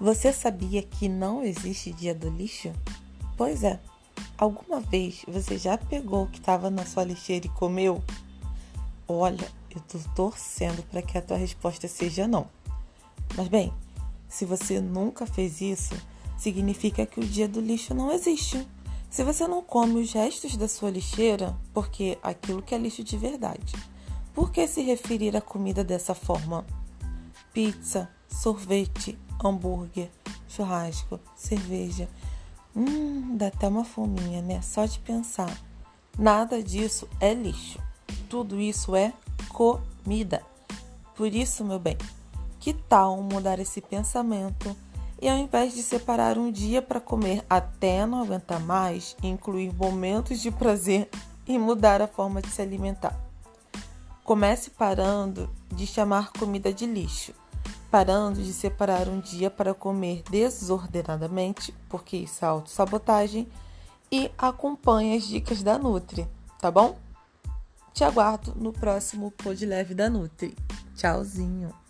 Você sabia que não existe dia do lixo? Pois é. Alguma vez você já pegou o que estava na sua lixeira e comeu? Olha, eu tô torcendo para que a tua resposta seja não. Mas bem, se você nunca fez isso, significa que o dia do lixo não existe. Se você não come os restos da sua lixeira, porque aquilo que é lixo de verdade, por que se referir à comida dessa forma? Pizza, sorvete, hambúrguer, churrasco, cerveja. Hum, dá até uma fominha, né? Só de pensar. Nada disso é lixo. Tudo isso é comida. Por isso, meu bem, que tal mudar esse pensamento e ao invés de separar um dia para comer até não aguentar mais, incluir momentos de prazer e mudar a forma de se alimentar? Comece parando de chamar comida de lixo parando de separar um dia para comer desordenadamente, porque isso é autossabotagem, e acompanhe as dicas da Nutri, tá bom? Te aguardo no próximo Pod Leve da Nutri. Tchauzinho!